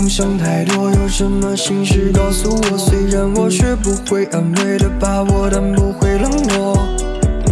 ！Baby，你别总想太多，有什么心事告诉我。虽然我学不会安慰的把握，但不会冷落。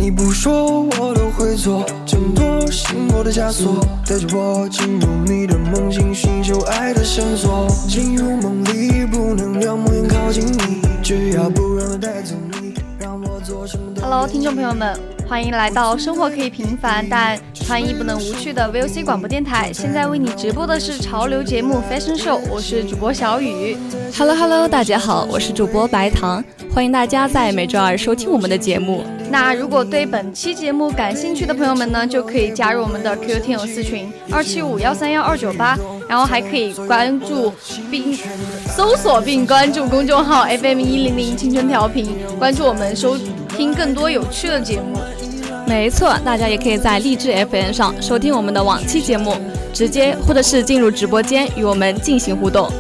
你不说我都会做，挣脱心魔的枷锁，带着我进入你的梦境，寻求爱的线索。进入梦里，不能让梦魇靠近你，只要不让它带走你，让我做什么都。Hello，听众朋友们，欢迎来到生活可以平凡，但穿衣不能无趣的 VOC 广播电台。现在为你直播的是潮流节目 Fashion Show，我是主播小雨。Hello Hello，大家好，我是主播白糖，欢迎大家在每周二收听我们的节目。那如果对本期节目感兴趣的朋友们呢，就可以加入我们的 QQ 听友私群二七五幺三幺二九八，然后还可以关注并搜索并关注公众号 FM 一零零青春调频，关注我们收听更多有趣的节目。没错，大家也可以在励志 FM 上收听我们的往期节目，直接或者是进入直播间与我们进行互动。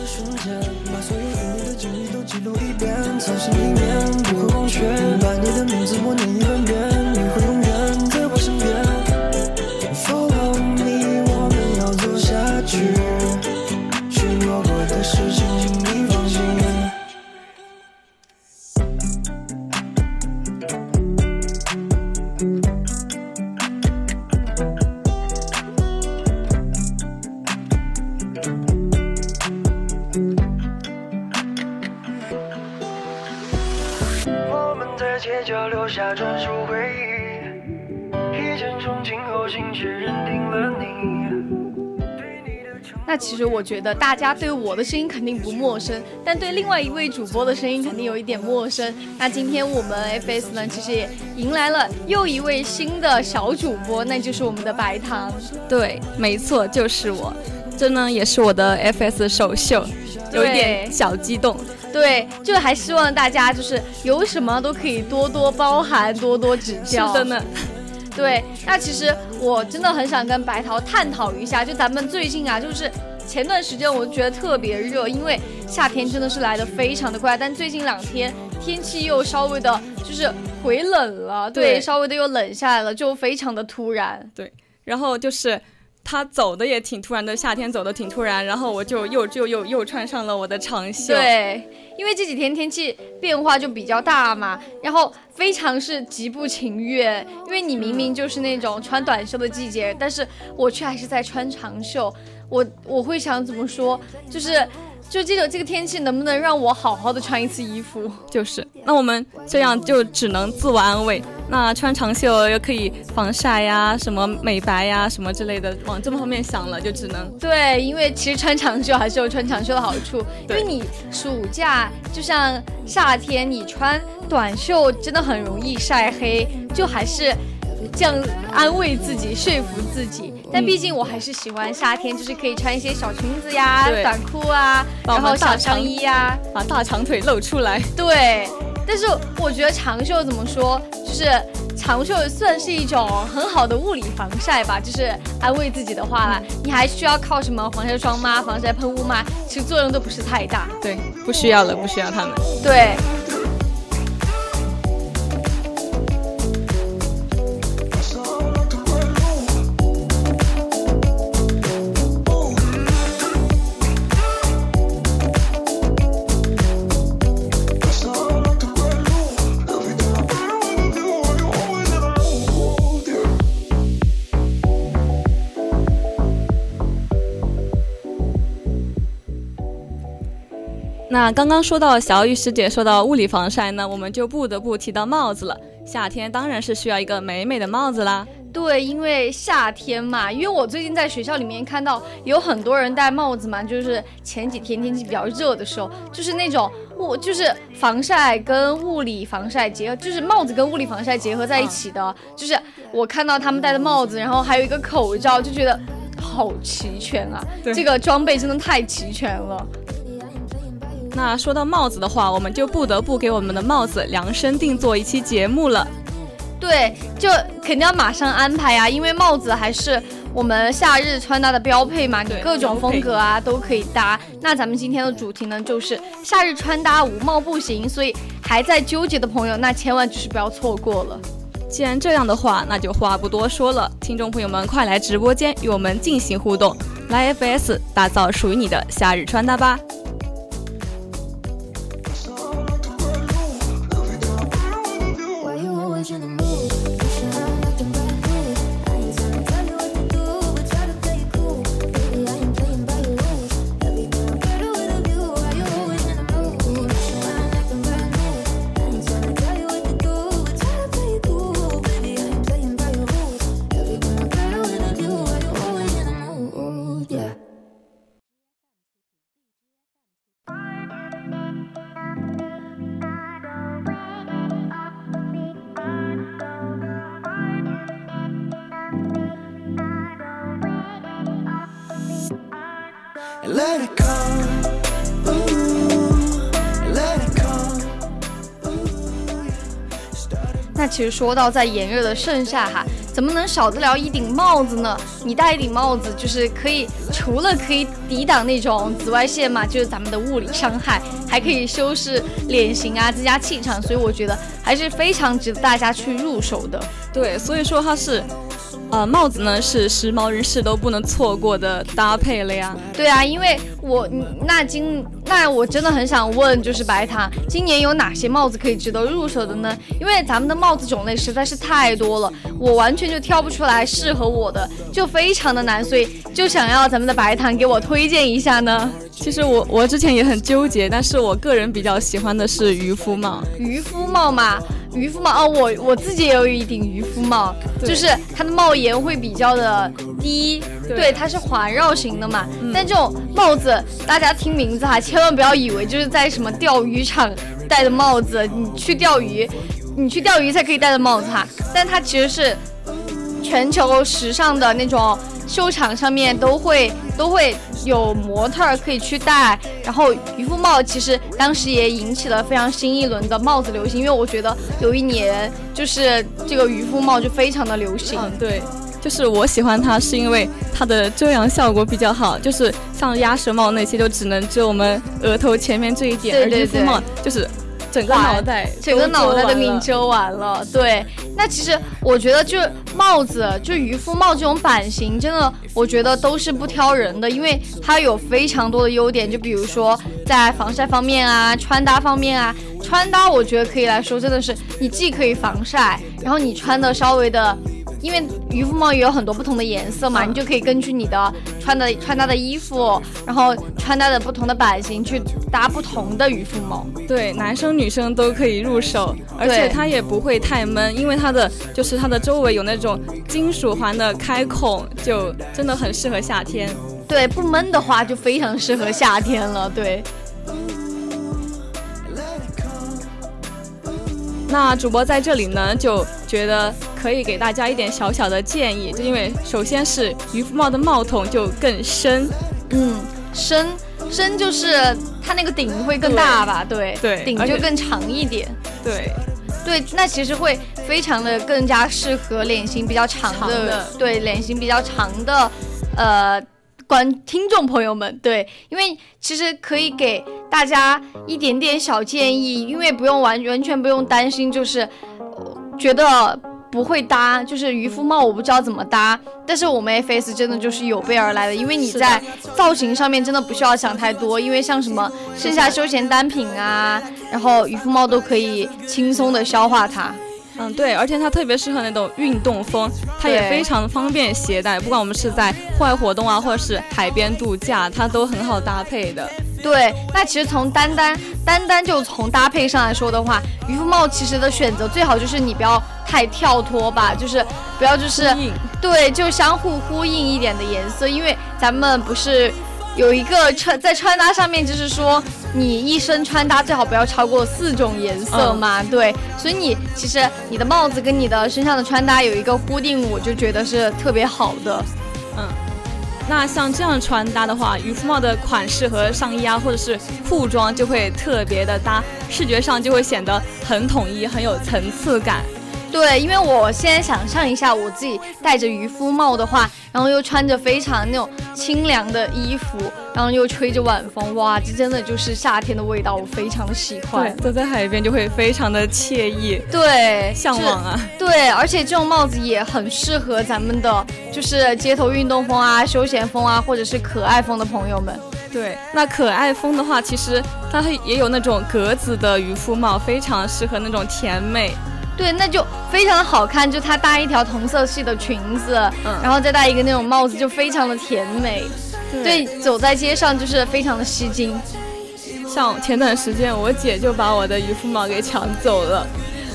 其实我觉得大家对我的声音肯定不陌生，但对另外一位主播的声音肯定有一点陌生。那今天我们 FS 呢，其实也迎来了又一位新的小主播，那就是我们的白糖。对，没错，就是我。这呢也是我的 FS 首秀，有一点小激动。对，就还希望大家就是有什么都可以多多包涵，多多指教是教。的呢，对，那其实我真的很想跟白桃探讨一下，就咱们最近啊，就是前段时间我觉得特别热，因为夏天真的是来的非常的快，但最近两天天气又稍微的，就是回冷了，对，对稍微的又冷下来了，就非常的突然。对然后就是他走的也挺突然的，夏天走的挺突然，然后我就又就又又穿上了我的长袖。，对，因为这几天天气变化就比较大嘛，然后非常是极不情愿，因为你明明就是那种穿短袖的季节，但是我却还是在穿长袖。我我会想怎么说，就是就这种这个天气能不能让我好好的穿一次衣服？就是。那我们这样就只能自我安慰。那穿长袖又可以防晒呀，什么美白呀，什么之类的，往这么方面想了，就只能对，因为其实穿长袖还是有穿长袖的好处，因为你暑假就像夏天，你穿短袖真的很容易晒黑，就还是这样安慰自己、说服自己。但嗯毕竟我还是喜欢夏天，就是可以穿一些小裙子呀、短裤啊，然后小大长上衣呀，把大长腿露出来。对。但是我觉得长袖怎么说，就是长袖算是一种很好的物理防晒吧，就是安慰自己的话啦。你还需要靠什么防晒霜吗？防晒喷雾吗？其实作用都不是太大。对，不需要了，不需要他们。对。那刚刚说到小雨师姐说到物理防晒呢，我们就不得不提到帽子了。夏天当然是需要一个美美的帽子啦。对，因为夏天嘛，因为我最近在学校里面看到有很多人戴帽子嘛，就是前几天天气比较热的时候，就是那种物，就是防晒跟物理防晒结合，就是帽子跟物理防晒结合在一起的。就是我看到他们戴的帽子，然后还有一个口罩，就觉得好齐全啊！这个装备真的太齐全了。那说到帽子的话，我们就不得不给我们的帽子量身定做一期节目了。对，就肯定要马上安排呀，因为帽子还是我们夏日穿搭的标配嘛，你各种风格啊都可以搭。那咱们今天的主题呢，就是夏日穿搭无帽不行，所以还在纠结的朋友，那千万就是不要错过了。既然这样的话，那就话不多说了，听众朋友们快来直播间与我们进行互动，来 FS 打造属于你的夏日穿搭吧。那其实说到在炎热的盛夏哈，怎么能少得了一顶帽子呢？你戴一顶帽子，就是可以除了可以抵挡那种紫外线嘛，就是咱们的物理伤害，还可以修饰脸型啊，增加气场，所以我觉得还是非常值得大家去入手的。对，所以说它是。呃，帽子呢是时髦人士都不能错过的搭配了呀。对啊，因为我那今那我真的很想问，就是白糖，今年有哪些帽子可以值得入手的呢？因为咱们的帽子种类实在是太多了，我完全就挑不出来适合我的，就非常的难，所以就想要咱们的白糖给我推荐一下呢。其实我我之前也很纠结，但是我个人比较喜欢的是渔夫帽。渔夫帽嘛。渔夫帽哦，我我自己也有一顶渔夫帽，就是它的帽檐会比较的低，对，它是环绕型的嘛。但这种帽子，大家听名字哈，千万不要以为就是在什么钓鱼场戴的帽子，你去钓鱼，你去钓鱼才可以戴的帽子哈。但它其实是全球时尚的那种。秀场上面都会都会有模特可以去戴，然后渔夫帽其实当时也引起了非常新一轮的帽子流行，因为我觉得有一年就是这个渔夫帽就非常的流行。嗯，对，就是我喜欢它是因为它的遮阳效果比较好，就是像鸭舌帽那些就只能遮我们额头前面这一点，而渔夫帽就是。整个脑袋，整个脑袋都给你遮完了。对，那其实我觉得，就帽子，就渔夫帽这种版型，真的，我觉得都是不挑人的，因为它有非常多的优点。就比如说在防晒方面啊，穿搭方面啊，穿搭我觉得可以来说，真的是你既可以防晒，然后你穿的稍微的。因为渔夫帽也有很多不同的颜色嘛，你就可以根据你的穿的穿搭的衣服，然后穿搭的不同的版型去搭不同的渔夫帽。对，男生女生都可以入手，而且它也不会太闷，因为它的就是它的周围有那种金属环的开孔，就真的很适合夏天。对，不闷的话就非常适合夏天了。对。那主播在这里呢，就觉得可以给大家一点小小的建议，就因为首先是渔夫帽的帽筒就更深，嗯，深深就是它那个顶会更大吧？对对，顶就更长一点。对对，那其实会非常的更加适合脸型比较长的，对脸型比较长的，呃。观听众朋友们，对，因为其实可以给大家一点点小建议，因为不用完完全不用担心，就是觉得不会搭，就是渔夫帽我不知道怎么搭，但是我们 F S 真的就是有备而来的，因为你在造型上面真的不需要想太多，因为像什么剩下休闲单品啊，然后渔夫帽都可以轻松的消化它。嗯，对，而且它特别适合那种运动风，它也非常方便携带，不管我们是在户外活动啊，或者是海边度假，它都很好搭配的。对，那其实从单单单单就从搭配上来说的话，渔夫帽其实的选择最好就是你不要太跳脱吧，就是不要就是对，就相互呼应一点的颜色，因为咱们不是有一个穿在穿搭上面，就是说你一身穿搭最好不要超过四种颜色嘛，对，所以你其实你的帽子跟你的身上的穿搭有一个呼应，我就觉得是特别好的，嗯。那像这样穿搭的话，渔夫帽的款式和上衣啊，或者是裤装就会特别的搭，视觉上就会显得很统一，很有层次感。对，因为我现在想象一下，我自己戴着渔夫帽的话，然后又穿着非常那种清凉的衣服，然后又吹着晚风，哇，这真的就是夏天的味道，我非常的喜欢。走在海边就会非常的惬意，对，向往啊。对，而且这种帽子也很适合咱们的，就是街头运动风啊、休闲风啊，或者是可爱风的朋友们。对，那可爱风的话，其实它也有那种格子的渔夫帽，非常适合那种甜美。对，那就非常的好看，就她搭一条同色系的裙子，嗯然后再戴一个那种帽子，就非常的甜美。对，走在街上就是非常的吸睛。像前段时间，我姐就把我的渔夫帽给抢走了，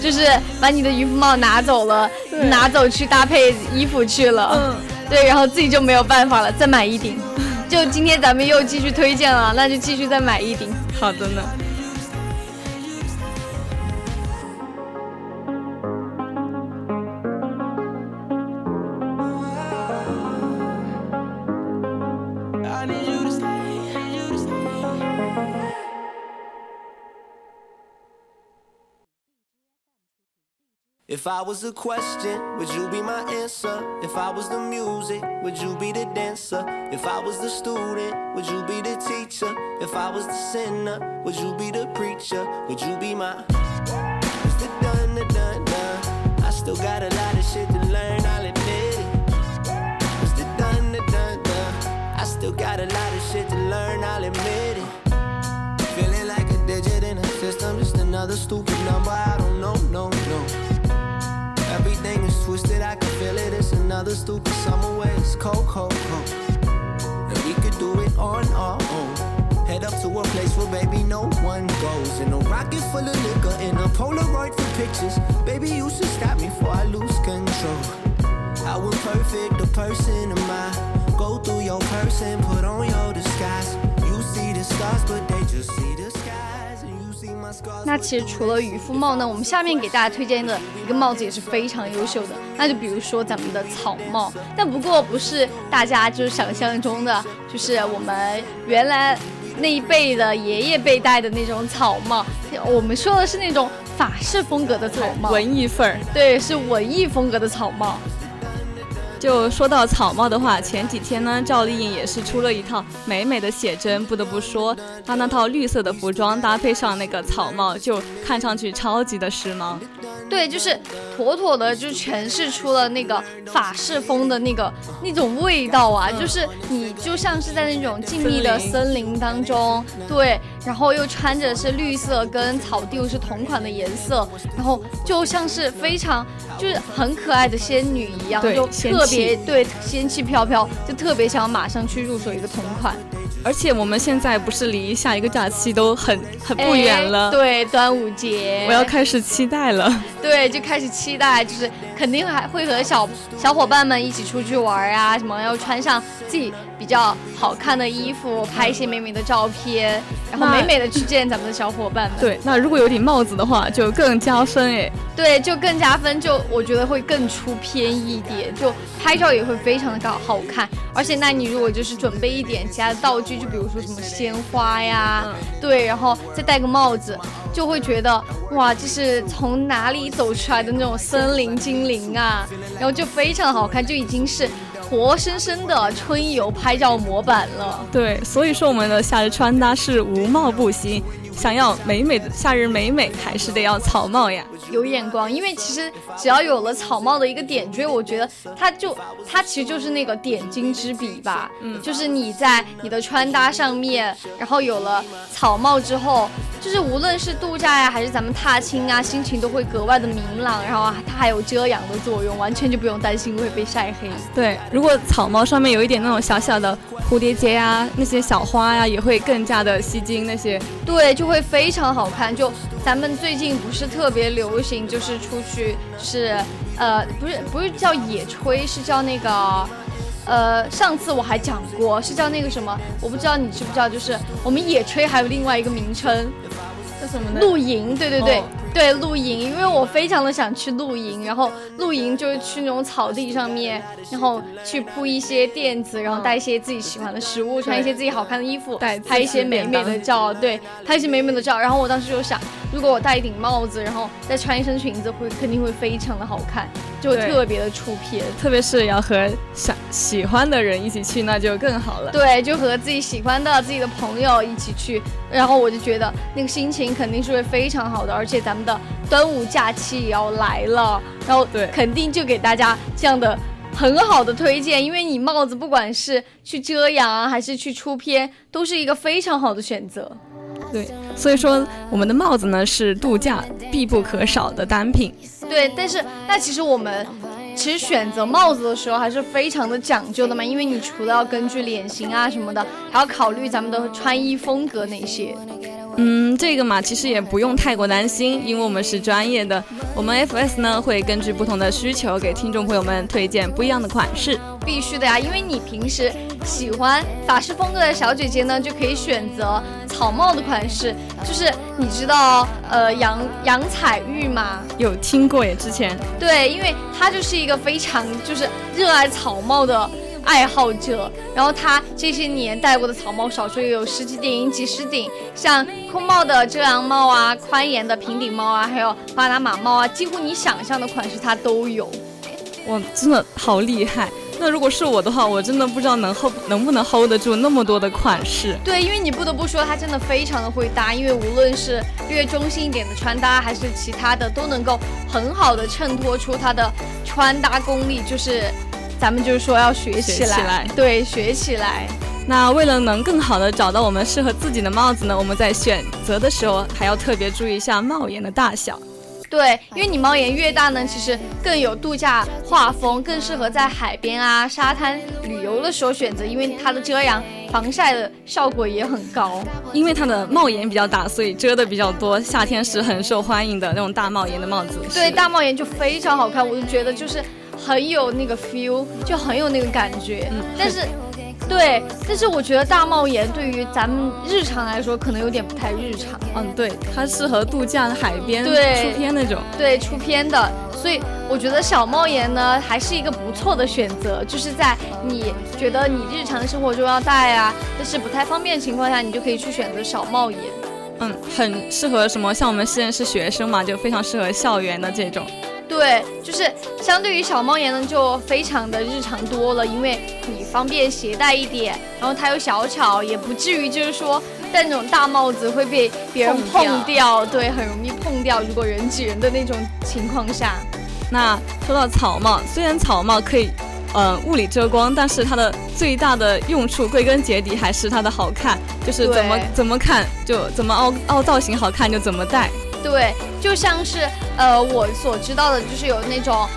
就是把你的渔夫帽拿走了，拿走去搭配衣服去了。嗯，对，然后自己就没有办法了，再买一顶。就今天咱们又继续推荐了，那就继续再买一顶。好的呢。If I was a question, would you be my answer? If I was the music, would you be the dancer? If I was the student, would you be the teacher? If I was the sinner, would you be the preacher? Would you be my the done, the done, done. I still got a lot of shit to learn, I'll admit it. The done, the done, done. I still got a lot of shit to learn, I'll admit it. Feeling like a digit in a system, just another stupid number. I don't know, no, no. Everything is twisted, I can feel it. It's another stupid summer where it's cold, cold, cold. And we could do it on our own. Head up to a place where baby no one goes. In a rocket full of liquor, in a Polaroid for pictures. Baby, you should stop me before 那其实除了渔夫帽呢，我们下面给大家推荐的一个帽子也是非常优秀的，那就比如说咱们的草帽，但不过不是大家就是想象中的，就是我们原来那一辈的爷爷辈戴的那种草帽，我们说的是那种法式风格的草帽，文艺范儿，对，是文艺风格的草帽。就说到草帽的话，前几天呢，赵丽颖也是出了一套美美的写真。不得不说，她那套绿色的服装搭配上那个草帽，就看上去超级的时髦。对，就是妥妥的就诠释出了那个法式风的那个那种味道啊，就是你就像是在那种静谧的森林当中，对，然后又穿着是绿色，跟草地又是同款的颜色，然后就像是非常就是很可爱的仙女一样，就特别对仙气飘飘，就特别想马上去入手一个同款。而且我们现在不是离下一个假期都很很不远了，对，端午节，我要开始期待了。对，就开始期待，就是肯定还会和小小伙伴们一起出去玩啊，什么要穿上自己比较好看的衣服，拍一些美美的照片，然后美美的去见咱们的小伙伴们。对，那如果有顶帽子的话，就更加分哎。对，就更加分，就我觉得会更出片一点，就拍照也会非常的高好看。而且，那你如果就是准备一点其他的道具，就比如说什么鲜花呀，对，然后再戴个帽子，就会觉得哇，这是从哪里走出来的那种森林精灵啊，然后就非常好看，就已经是活生生的春游拍照模板了。对，所以说我们的夏日穿搭是无帽不行。想要美美的夏日美美，还是得要草帽呀。有眼光，因为其实只要有了草帽的一个点缀，我觉得它就它其实就是那个点睛之笔吧。嗯，就是你在你的穿搭上面，然后有了草帽之后，就是无论是度假呀，还是咱们踏青啊，心情都会格外的明朗。然后啊，它还有遮阳的作用，完全就不用担心会被晒黑。对，如果草帽上面有一点那种小小的蝴蝶结呀，那些小花呀，也会更加的吸睛。那些对，就会非常好看。就咱们最近不是特别流行，就是出去是呃，不是不是叫野炊，是叫那个。呃，上次我还讲过，是叫那个什么，我不知道你知不知道，就是我们野炊还有另外一个名称，叫什么呢？露营，对对对。对露营，因为我非常的想去露营，然后露营就是去那种草地上面，然后去铺一些垫子，然后带一些自己喜欢的食物，穿一些自己好看的衣服，拍一些美美的照，对，拍一些美美的照。然后我当时就想，如果我戴一顶帽子，然后再穿一身裙子，会肯定会非常的好看，就特别的出片。特别是要和想喜欢的人一起去，那就更好了。对，就和自己喜欢的自己的朋友一起去，然后我就觉得那个心情肯定是会非常好的，而且咱们。的端午假期也要来了，然后对，肯定就给大家这样的很好的推荐，因为你帽子不管是去遮阳啊，还是去出片，都是一个非常好的选择。对，所以说我们的帽子呢是度假必不可少的单品。对，但是那其实我们其实选择帽子的时候还是非常的讲究的嘛，因为你除了要根据脸型啊什么的，还要考虑咱们的穿衣风格那些。嗯，这个嘛，其实也不用太过担心，因为我们是专业的。我们 FS 呢会根据不同的需求给听众朋友们推荐不一样的款式。必须的呀，因为你平时喜欢法式风格的小姐姐呢，就可以选择草帽的款式。就是你知道，呃，杨杨彩玉吗？有听过耶，之前。对，因为她就是一个非常就是热爱草帽的。爱好者，然后他这些年戴过的草帽，少说也有十几顶、几十顶，像空帽的遮阳帽啊、宽檐的平顶帽啊，还有巴拿马帽啊，几乎你想象的款式他都有。哇，真的好厉害！那如果是我的话，我真的不知道能 hold 能不能 hold 得住那么多的款式。对，因为你不得不说他真的非常的会搭，因为无论是略中性一点的穿搭，还是其他的，都能够很好的衬托出他的穿搭功力，就是。咱们就是说要学起来，对，学起来。那为了能更好的找到我们适合自己的帽子呢，我们在选择的时候还要特别注意一下帽檐的大小。对，因为你帽檐越大呢，其实更有度假画风，更适合在海边啊、沙滩旅游的时候选择，因为它的遮阳、防晒的效果也很高。因为它的帽檐比较大，所以遮的比较多，夏天是很受欢迎的那种大帽檐的帽子。对，大帽檐就非常好看，我就觉得就是。很有那个 feel，就很有那个感觉。嗯，但是，对，但是我觉得大帽檐对于咱们日常来说，可能有点不太日常。嗯，对，它适合度假海边对出片那种。对，出片的。所以我觉得小帽檐呢，还是一个不错的选择。就是在你觉得你日常生活中要戴啊，但是不太方便的情况下，你就可以去选择小帽檐。嗯，很适合什么？像我们现在是学生嘛，就非常适合校园的这种。对，就是相对于小帽檐呢，就非常的日常多了，因为你方便携带一点，然后它又小巧，也不至于就是说戴那种大帽子会被别人碰掉，对，很容易碰掉。如果人挤人的那种情况下，那说到草帽，虽然草帽可以，呃，物理遮光，但是它的最大的用处，归根结底还是它的好看，就是怎么怎么看就怎么凹凹造型好看就怎么戴。对，就像是呃，我所知道的，就是有那种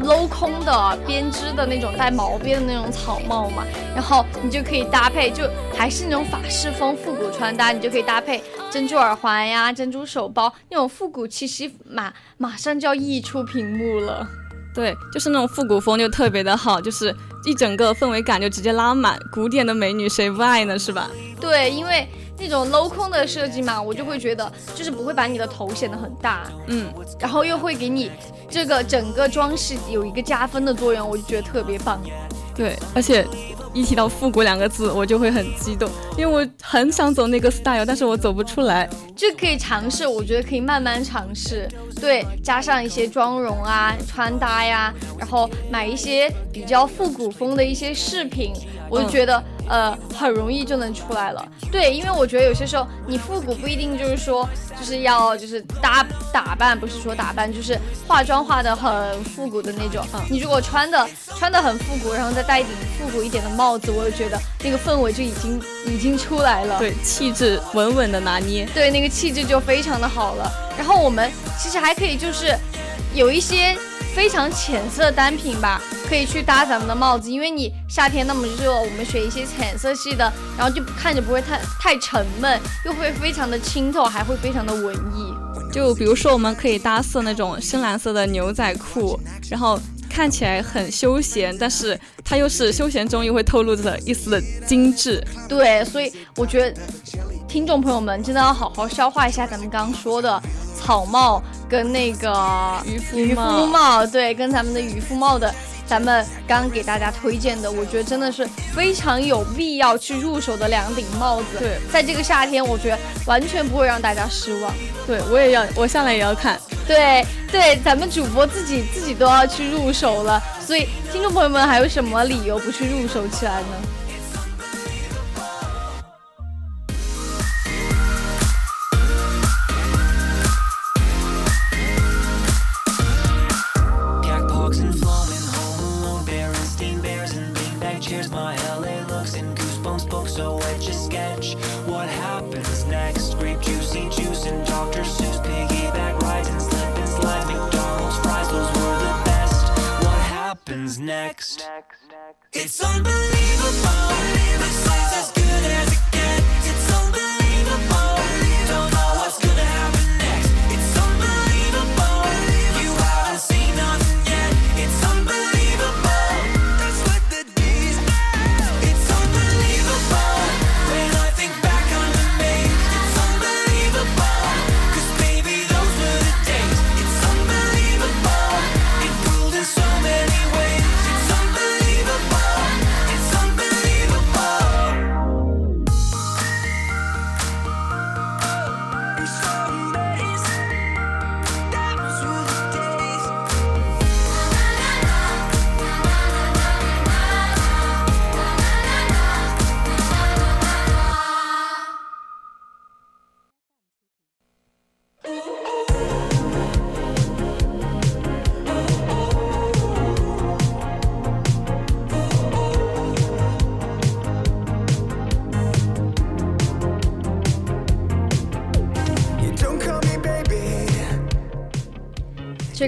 镂空的编织的那种带毛边的那种草帽嘛，然后你就可以搭配，就还是那种法式风复古穿搭，你就可以搭配珍珠耳环呀、珍珠手包，那种复古气息马马上就要溢出屏幕了。对，就是那种复古风就特别的好，就是一整个氛围感就直接拉满，古典的美女谁不爱呢？是吧？对，因为。那种镂空的设计嘛，我就会觉得就是不会把你的头显得很大，嗯，然后又会给你这个整个装饰有一个加分的作用，我就觉得特别棒。对，而且一提到复古两个字，我就会很激动，因为我很想走那个 style，但是我走不出来。这可以尝试，我觉得可以慢慢尝试。对，加上一些妆容啊、穿搭呀，然后买一些比较复古风的一些饰品。我就觉得呃，很容易就能出来了。对，因为我觉得有些时候你复古不一定就是说就是要就是搭打扮，不是说打扮，就是化妆化的很复古的那种。你如果穿的穿的很复古，然后再戴一顶复古一点的帽子，我就觉得那个氛围就已经已经出来了。对，气质稳稳的拿捏。对，那个气质就非常的好了。然后我们其实还可以就是有一些。非常浅色单品吧，可以去搭咱们的帽子，因为你夏天那么热，我们选一些浅色系的，然后就看着不会太太沉闷，又会非常的清透，还会非常的文艺。就比如说，我们可以搭色那种深蓝色的牛仔裤，然后看起来很休闲，但是它又是休闲中又会透露着一丝的精致。对，所以我觉得听众朋友们真的要好好消化一下咱们刚刚说的。草帽跟那个渔夫渔夫帽，对，跟咱们的渔夫帽的，咱们刚给大家推荐的，我觉得真的是非常有必要去入手的两顶帽子。对，在这个夏天，我觉得完全不会让大家失望。对，我也要，我下来也要看。对对，咱们主播自己自己都要去入手了，所以听众朋友们还有什么理由不去入手起来呢 It's unbelievable.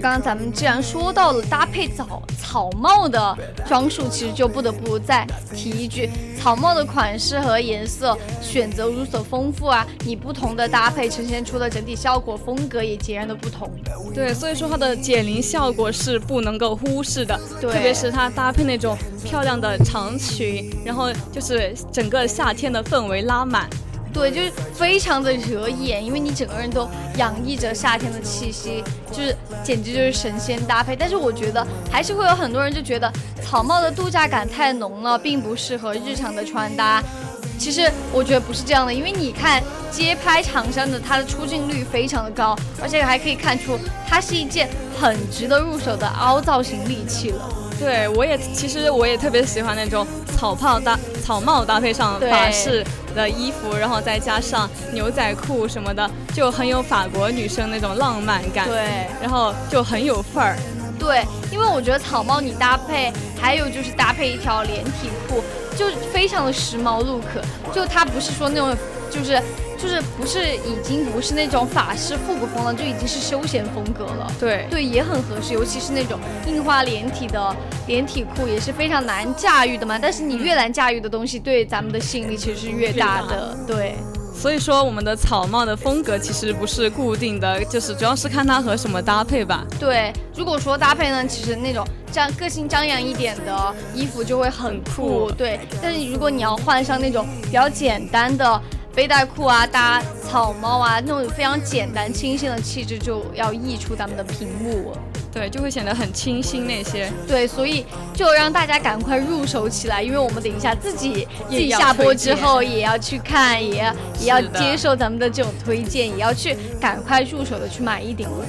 刚刚咱们既然说到了搭配草草帽的装束，其实就不得不再提一句，草帽的款式和颜色选择如此丰富啊，你不同的搭配呈现出的整体效果风格也截然的不同。对，所以说它的减龄效果是不能够忽视的，特别是它搭配那种漂亮的长裙，然后就是整个夏天的氛围拉满。对，就是非常的惹眼，因为你整个人都洋溢着夏天的气息，就是简直就是神仙搭配。但是我觉得还是会有很多人就觉得草帽的度假感太浓了，并不适合日常的穿搭。其实我觉得不是这样的，因为你看街拍长衫的，它的出镜率非常的高，而且还可以看出它是一件很值得入手的凹造型利器了。对，我也其实我也特别喜欢那种草帽搭草帽搭配上法式的衣服，然后再加上牛仔裤什么的，就很有法国女生那种浪漫感。，对。然后就很有范儿。对，因为我觉得草帽你搭配，还有就是搭配一条连体裤，就非常的时髦 look。就它不是说那种，就是就是不是已经不是那种法式复古风了，就已经是休闲风格了。对对，也很合适，尤其是那种印花连体的连体裤，也是非常难驾驭的嘛。但是你越难驾驭的东西，对咱们的吸引力其实是越大的。对。所以说我们的草帽的风格其实不是固定的，就是主要是看它和什么搭配吧。对，如果说搭配呢，其实那种张个性张扬一点的衣服就会很酷，酷对。但是如果你要换上那种比较简单的背带裤啊，搭草帽啊，那种非常简单清新的气质就要溢出咱们的屏幕。对，就会显得很清新那些。对，所以就让大家赶快入手起来，因为我们等一下自己自己下播之后也要去看，也要也要接受咱们的这种推荐，也要去赶快入手的去买一顶了。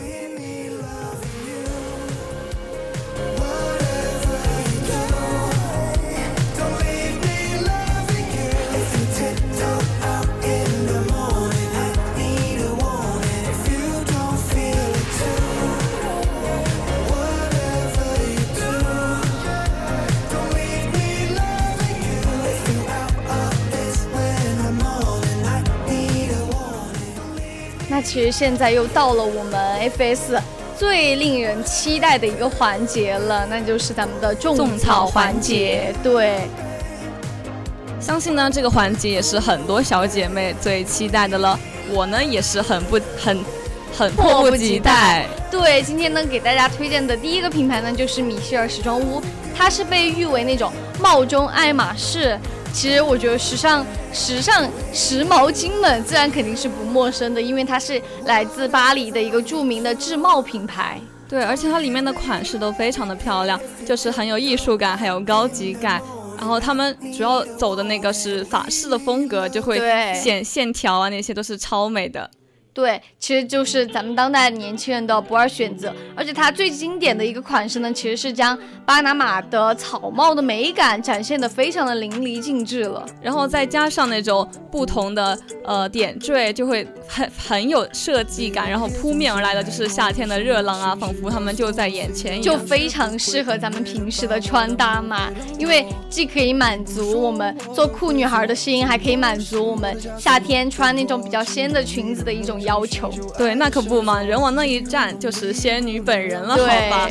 其实现在又到了我们 FS 最令人期待的一个环节了，那就是咱们的种草环节。对，相信呢这个环节也是很多小姐妹最期待的了。我呢也是很不很很迫不及待。对，今天呢给大家推荐的第一个品牌呢就是米歇尔时装屋，它是被誉为那种帽中爱马仕。其实我觉得时尚、时尚、时髦精们自然肯定是不陌生的，因为它是来自巴黎的一个著名的制帽品牌。对，而且它里面的款式都非常的漂亮，就是很有艺术感，还有高级感。然后他们主要走的那个是法式的风格，就会显线条啊，那些都是超美的。对，其实就是咱们当代年轻人的不二选择，而且它最经典的一个款式呢，其实是将巴拿马的草帽的美感展现的非常的淋漓尽致了，然后再加上那种不同的呃点缀，就会很很有设计感，然后扑面而来的就是夏天的热浪啊，仿佛他们就在眼前一样，就非常适合咱们平时的穿搭嘛，因为既可以满足我们做酷女孩的心，还可以满足我们夏天穿那种比较仙的裙子的一种。要求对，那可不嘛，人往那一站就是仙女本人了，好吧？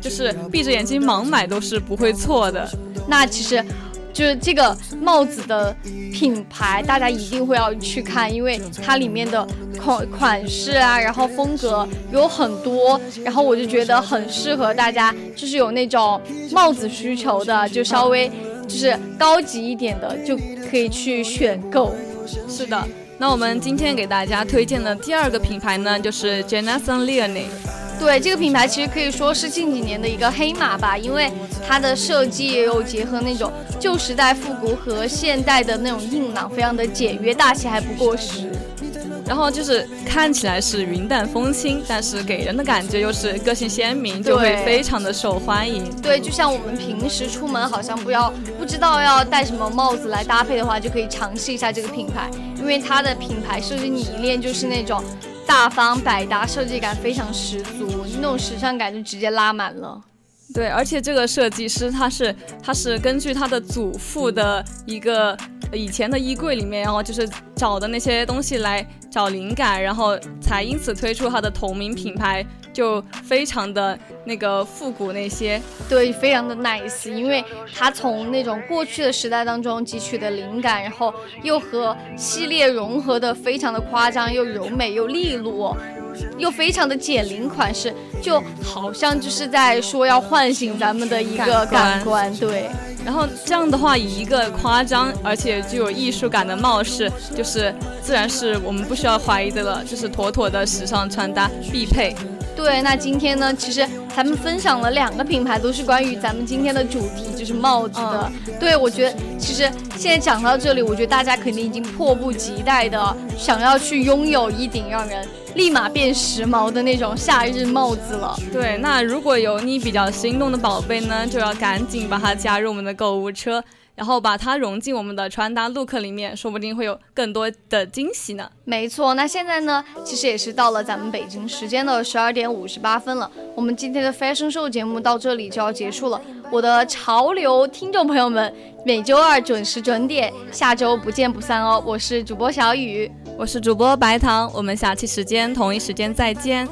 就是闭着眼睛盲买都是不会错的。那其实，就是这个帽子的品牌，大家一定会要去看，因为它里面的款款式啊，然后风格有很多，然后我就觉得很适合大家，就是有那种帽子需求的，就稍微就是高级一点的，就可以去选购。是的。那我们今天给大家推荐的第二个品牌呢，就是 Jonathan Leone。对，这个品牌其实可以说是近几年的一个黑马吧，因为它的设计也有结合那种旧时代复古和现代的那种硬朗，非常的简约大气，还不过时。然后就是看起来是云淡风轻，但是给人的感觉又是个性鲜明，就会非常的受欢迎。对，就像我们平时出门好像不要不知道要戴什么帽子来搭配的话，就可以尝试一下这个品牌，因为它的品牌设计理念就是那种大方百搭，设计感非常十足，那种时尚感就直接拉满了。对，而且这个设计师他是他是根据他的祖父的一个以前的衣柜里面，然后就是找的那些东西来找灵感，然后才因此推出他的同名品牌，就非常的那个复古那些，对，非常的 nice，因为他从那种过去的时代当中汲取的灵感，然后又和系列融合的非常的夸张，又柔美又利落。又非常的减龄款式，就好像就是在说要唤醒咱们的一个感官，对。然后这样的话，以一个夸张而且具有艺术感的帽式，就是自然是我们不需要怀疑的了，就是妥妥的时尚穿搭必配。对，那今天呢，其实咱们分享了两个品牌，都是关于咱们今天的主题，就是帽子的。对，我觉得其实现在讲到这里，我觉得大家肯定已经迫不及待的想要去拥有一顶让人立马变时髦的那种夏日帽子了。对，那如果有你比较心动的宝贝呢，就要赶紧把它加入我们的购物车。然后把它融进我们的穿搭 look 里面，说不定会有更多的惊喜呢。没错，那现在呢，其实也是到了咱们北京时间的十二点五十八分了。我们今天的 fashion show 节目到这里就要结束了。我的潮流听众朋友们，每周二准时准点，下周不见不散哦。我是主播小雨，我是主播白糖，我们下期时间同一时间再见。